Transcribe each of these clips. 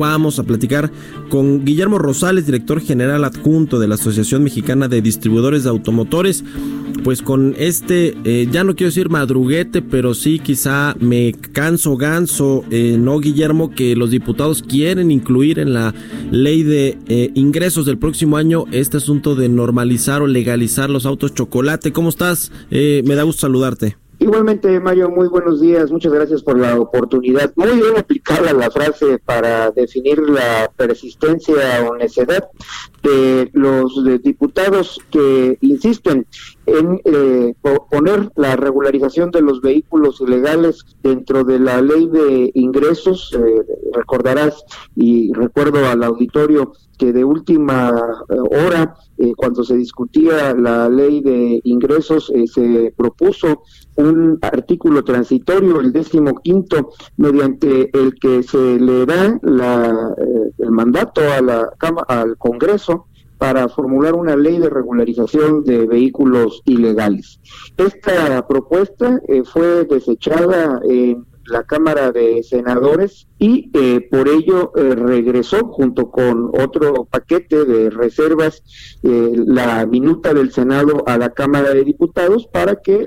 Vamos a platicar con Guillermo Rosales, director general adjunto de la Asociación Mexicana de Distribuidores de Automotores. Pues con este, eh, ya no quiero decir madruguete, pero sí quizá me canso ganso, eh, ¿no, Guillermo? Que los diputados quieren incluir en la ley de eh, ingresos del próximo año este asunto de normalizar o legalizar los autos chocolate. ¿Cómo estás? me da gusto saludarte. Igualmente, Mario, muy buenos días. Muchas gracias por la oportunidad. Muy bien aplicada la frase para definir la persistencia o necedad de los diputados que insisten en eh, poner la regularización de los vehículos ilegales dentro de la ley de ingresos. Eh, recordarás y recuerdo al auditorio que de última eh, hora, cuando se discutía la ley de ingresos, se propuso un artículo transitorio, el décimo quinto, mediante el que se le da la, el mandato a la, al Congreso para formular una ley de regularización de vehículos ilegales. Esta propuesta eh, fue desechada en la Cámara de Senadores y eh, por ello eh, regresó junto con otro paquete de reservas la minuta del Senado a la Cámara de Diputados para que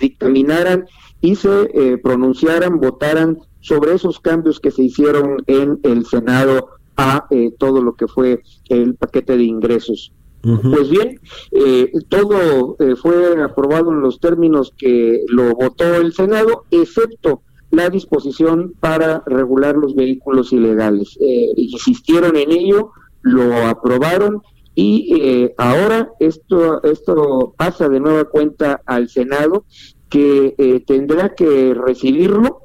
dictaminaran y se pronunciaran, votaran sobre esos cambios que se hicieron en el Senado a eh, todo lo que fue el paquete de ingresos. Pues bien, eh, todo eh, fue aprobado en los términos que lo votó el Senado, excepto la disposición para regular los vehículos ilegales. insistieron en ello, lo aprobaron y ahora esto, esto pasa de nueva cuenta al Senado que tendrá que recibirlo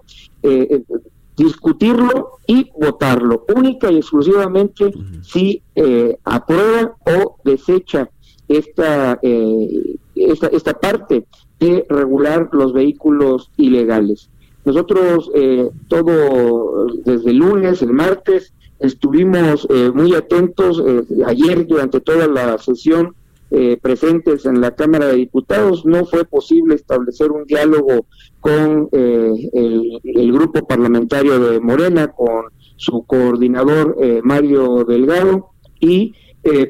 discutirlo y votarlo, única y exclusivamente si eh, aprueba o desecha esta, eh, esta, esta parte de regular los vehículos ilegales. Nosotros eh, todo desde el lunes, el martes, estuvimos muy atentos ayer durante toda la sesión eh, presentes en la Cámara de Diputados, no fue posible establecer un diálogo con eh, el, grupo parlamentario de Morena, con su coordinador eh, Mario Delgado, y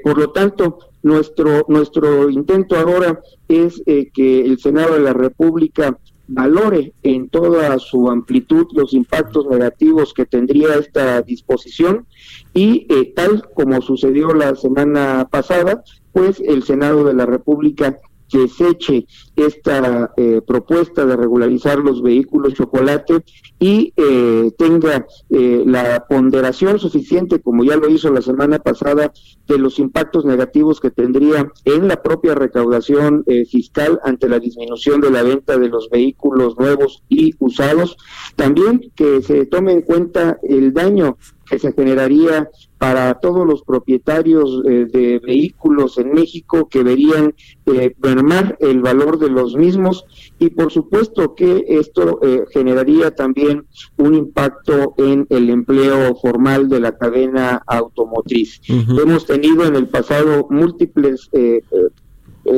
por lo tanto nuestro, nuestro intento ahora es que el Senado de la República valore en toda su amplitud los impactos negativos que tendría esta disposición y tal como sucedió la semana pasada, pues el Senado de la República deseche esta eh, propuesta de regularizar los vehículos chocolate y eh, tenga eh, la ponderación suficiente, como ya lo hizo la semana pasada, de los impactos negativos que tendría en la propia recaudación fiscal ante la disminución de la venta de los vehículos nuevos y usados. También que se tome en cuenta el daño que se generaría para todos los propietarios eh, de vehículos en México que verían eh, mermar el valor de los mismos y por supuesto que esto eh, generaría también un impacto en el empleo formal de la cadena automotriz. Hemos tenido en el pasado múltiples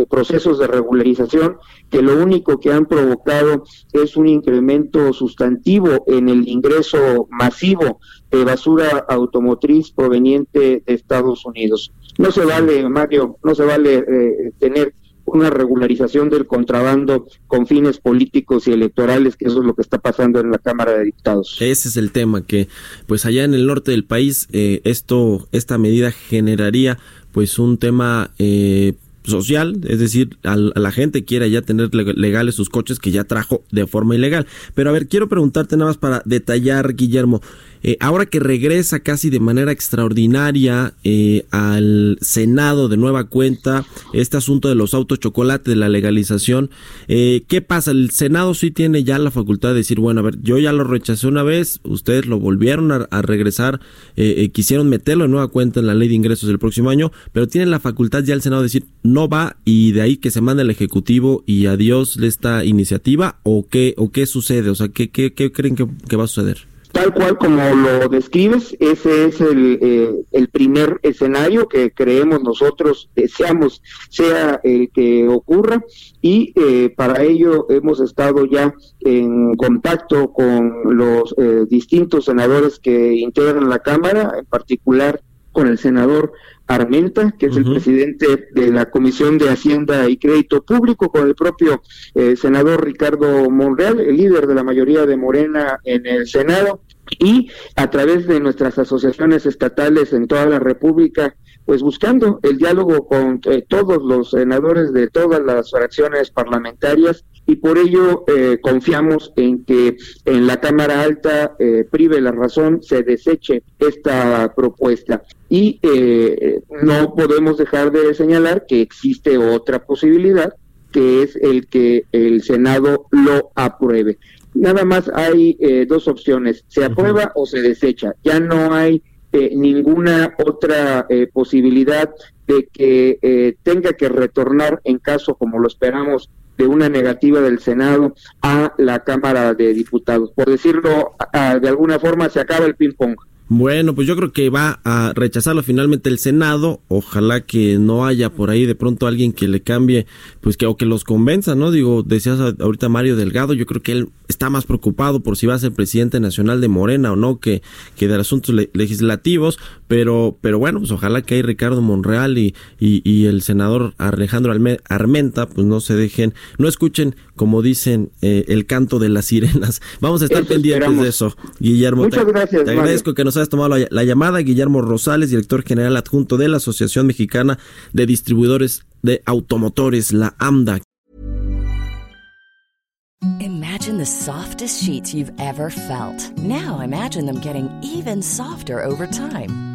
procesos de regularización que lo único que han provocado es un incremento sustantivo en el ingreso masivo de basura automotriz proveniente de Estados Unidos. No se vale, Mario, no se vale eh, tener una regularización del contrabando con fines políticos y electorales, que eso es lo que está pasando en la Cámara de Diputados. Ese es el tema, que pues allá en el norte del país eh, esto, esta medida generaría pues un tema eh, social, es decir, a, la gente quiere ya tener legales sus coches que ya trajo de forma ilegal. Pero a ver, quiero preguntarte nada más para detallar, Guillermo, Eh, ahora que regresa casi de manera extraordinaria eh, al Senado de nueva cuenta este asunto de los autos chocolate, de la legalización, eh, ¿qué pasa? El Senado sí tiene ya la facultad de decir, bueno, a ver, yo ya lo rechacé una vez, ustedes lo volvieron a, regresar, quisieron meterlo de nueva cuenta en la ley de ingresos del próximo año, pero tienen la facultad ya el Senado de decir, no va y de ahí que se manda el Ejecutivo y adiós esta iniciativa o qué, o qué sucede, o sea, ¿qué, qué, qué creen que, va a suceder? Tal cual como lo describes, ese es el, eh, el primer escenario que creemos nosotros, deseamos sea el que ocurra y eh, para ello hemos estado ya en contacto con los eh, distintos senadores que integran la Cámara, en particular con el senador Armenta, que es el presidente de la Comisión de Hacienda y Crédito Público, con el propio eh, senador Ricardo Monreal, el líder de la mayoría de Morena en el Senado, y a través de nuestras asociaciones estatales en toda la República, pues buscando el diálogo con eh, todos los senadores de todas las fracciones parlamentarias y por ello eh, confiamos en que en la Cámara Alta eh, prive la razón, se deseche esta propuesta. Y eh, no podemos dejar de señalar que existe otra posibilidad, que es el que el Senado lo apruebe. Nada más hay dos opciones, se aprueba o se desecha. Ya no hay ninguna otra posibilidad de que tenga que retornar en caso, como lo esperamos, de una negativa del Senado a la Cámara de Diputados. Por decirlo de alguna forma, se acaba el ping-pong. Bueno, pues yo creo que va a rechazarlo finalmente el Senado. Ojalá que no haya por ahí de pronto alguien que le cambie, pues que o que los convenza, ¿no? Digo, decías ahorita Mario Delgado, yo creo que él está más preocupado por si va a ser presidente nacional de Morena o no que, que de asuntos legislativos, pero, pero bueno, pues ojalá que ahí Ricardo Monreal y, y, el senador Alejandro Armenta, pues no se dejen, no escuchen, como dicen, eh, el canto de las sirenas. Vamos a estar pendientes de eso, Guillermo. Muchas gracias. Te agradezco que nos has tomado la, llamada. Guillermo Rosales, director general adjunto de la Asociación Mexicana de Distribuidores de Automotores, la AMDA. Imagine the softest sheets you've ever felt. Now imagine them getting even softer over time.